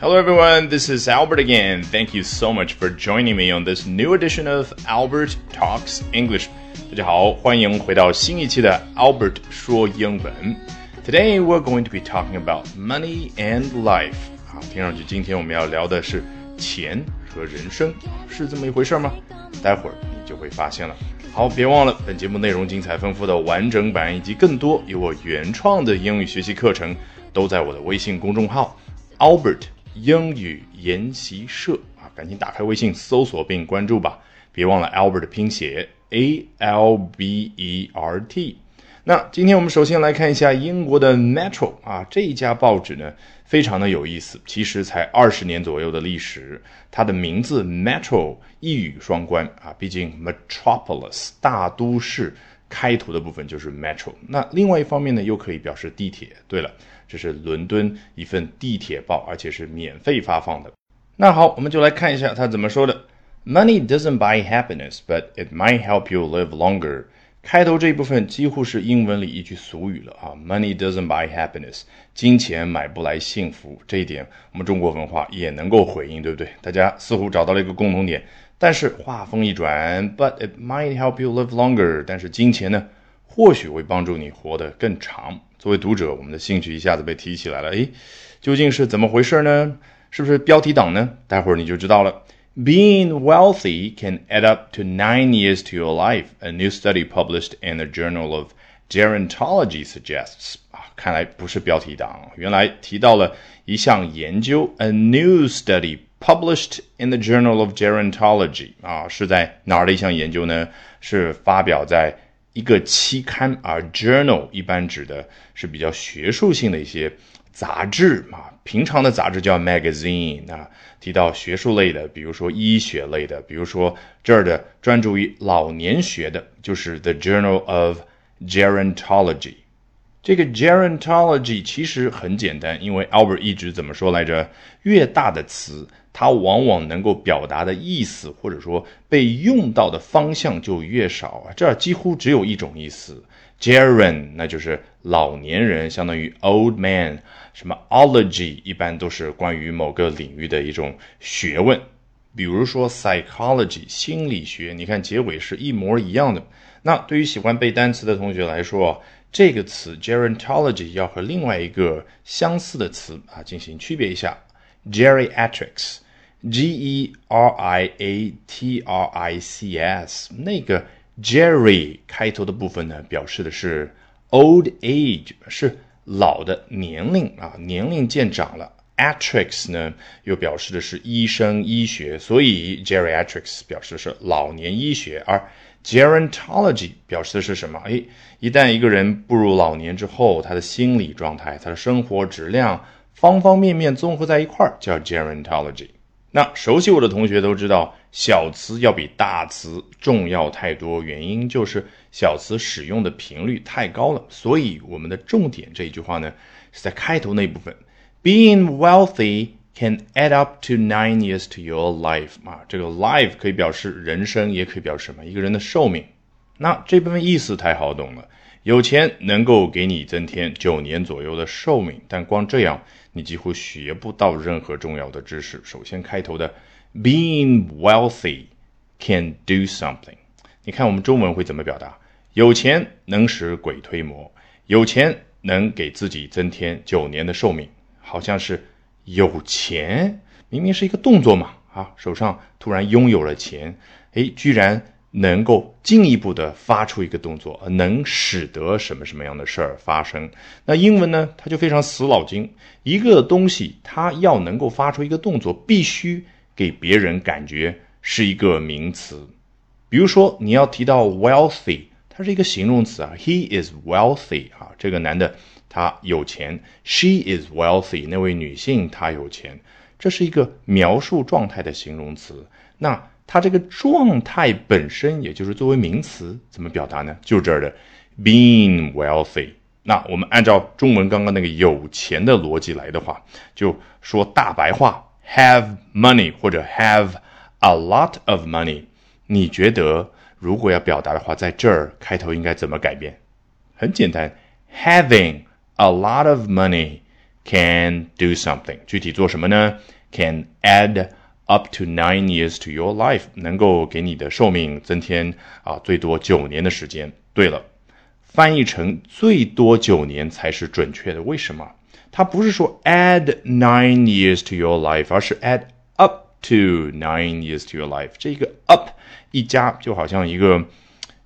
Hello, everyone. This is Albert again. Thank you so much for joining me on this new edition of Albert Talks English. 大家好，欢迎回到新一期的 Albert 说英文。Today we're going to be talking about money and life. 啊，听上去今天我们要聊的是钱和人生，是这么一回事吗？待会儿你就会发现了。好，别忘了本节目内容精彩丰富的完整版以及更多由我原创的英语学习课程，都在我的微信公众号 Albert 英语研习社啊，赶紧打开微信搜索并关注吧。别忘了 Albert 的拼写 A L B E R T。那今天我们首先来看一下英国的 Metro 啊，这一家报纸呢非常的有意思，其实才二十年左右的历史。它的名字 Metro 一语双关啊，毕竟 Metropolis 大都市开头的部分就是 Metro。那另外一方面呢，又可以表示地铁。对了，这是伦敦一份地铁报，而且是免费发放的。那好，我们就来看一下他怎么说的。Money doesn't buy happiness, but it might help you live longer. 开头这一部分几乎是英文里一句俗语了啊，Money doesn't buy happiness，金钱买不来幸福。这一点我们中国文化也能够回应，对不对？大家似乎找到了一个共同点。但是话锋一转，But it might help you live longer。但是金钱呢，或许会帮助你活得更长。作为读者，我们的兴趣一下子被提起来了。诶，究竟是怎么回事呢？是不是标题党呢？待会儿你就知道了。Being wealthy can add up to nine years to your life, a new study published in the Journal of Gerontology suggests. 啊，看来不是标题党，原来提到了一项研究，a new study published in the Journal of Gerontology. 啊，是在哪儿的一项研究呢？是发表在一个期刊，而 journal 一般指的是比较学术性的一些。 杂志啊，平常的杂志叫 magazine 啊。提到学术类的，比如说医学类的，比如说这儿的专注于老年学的，就是 The Journal of Gerontology。这个 Gerontology 其实很简单，因为 Albert 一直怎么说来着？越大的词，它往往能够表达的意思，或者说被用到的方向就越少啊。这儿几乎只有一种意思，Geron，那就是老年人，相当于 old man。什么 ology 一般都是关于某个领域的一种学问，比如说 psychology 心理学，你看结尾是一模一样的。那对于喜欢背单词的同学来说，这个词 gerontology 要和另外一个相似的词啊进行区别一下，geriatrics，g e r i a t r i c s，那个 Jerry 开头的部分呢，表示的是 old age 是。老的年龄啊，年龄渐长了。atrics 呢，又表示的是医生、医学，所以 geriatrics 表示的是老年医学，而 gerontology 表示的是什么？哎，一旦一个人步入老年之后，他的心理状态、他的生活质量，方方面面综合在一块儿，叫 gerontology。那熟悉我的同学都知道，小词要比大词重要太多，原因就是小词使用的频率太高了。所以我们的重点这一句话呢，是在开头那部分，Being wealthy can add up to nine years to your life。啊，这个 life 可以表示人生，也可以表示什么？一个人的寿命。那这部分意思太好懂了，有钱能够给你增添九年左右的寿命，但光这样。你几乎学不到任何重要的知识。首先开头的 being wealthy can do something，你看我们中文会怎么表达？有钱能使鬼推磨，有钱能给自己增添九年的寿命，好像是有钱，明明是一个动作嘛，啊，手上突然拥有了钱，诶，居然。能够进一步的发出一个动作，能使得什么什么样的事儿发生？那英文呢？它就非常死脑筋。一个东西它要能够发出一个动作，必须给别人感觉是一个名词。比如说，你要提到 wealthy，它是一个形容词啊。He is wealthy 啊，这个男的他有钱。She is wealthy，那位女性她有钱。这是一个描述状态的形容词。那它这个状态本身，也就是作为名词，怎么表达呢？就这儿的 being wealthy。那我们按照中文刚刚那个有钱的逻辑来的话，就说大白话，have money 或者 have a lot of money。你觉得如果要表达的话，在这儿开头应该怎么改变？很简单，having a lot of money can do something，具体做什么呢？Can add up to nine years to your life，能够给你的寿命增添啊最多九年的时间。对了，翻译成最多九年才是准确的，为什么？它不是说 add nine years to your life，而是 add up to nine years to your life。这个 up 一加就好像一个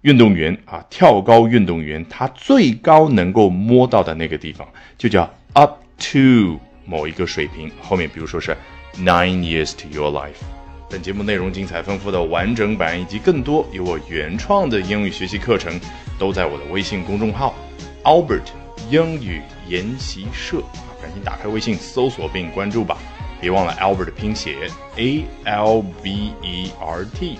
运动员啊，跳高运动员，他最高能够摸到的那个地方就叫 up to 某一个水平。后面比如说是 nine years to your life。本节目内容精彩丰富的完整版以及更多有我原创的英语学习课程，都在我的微信公众号 Albert 英语研习社。赶紧打开微信搜索并关注吧，别忘了 Albert 的拼写 A L B E R T。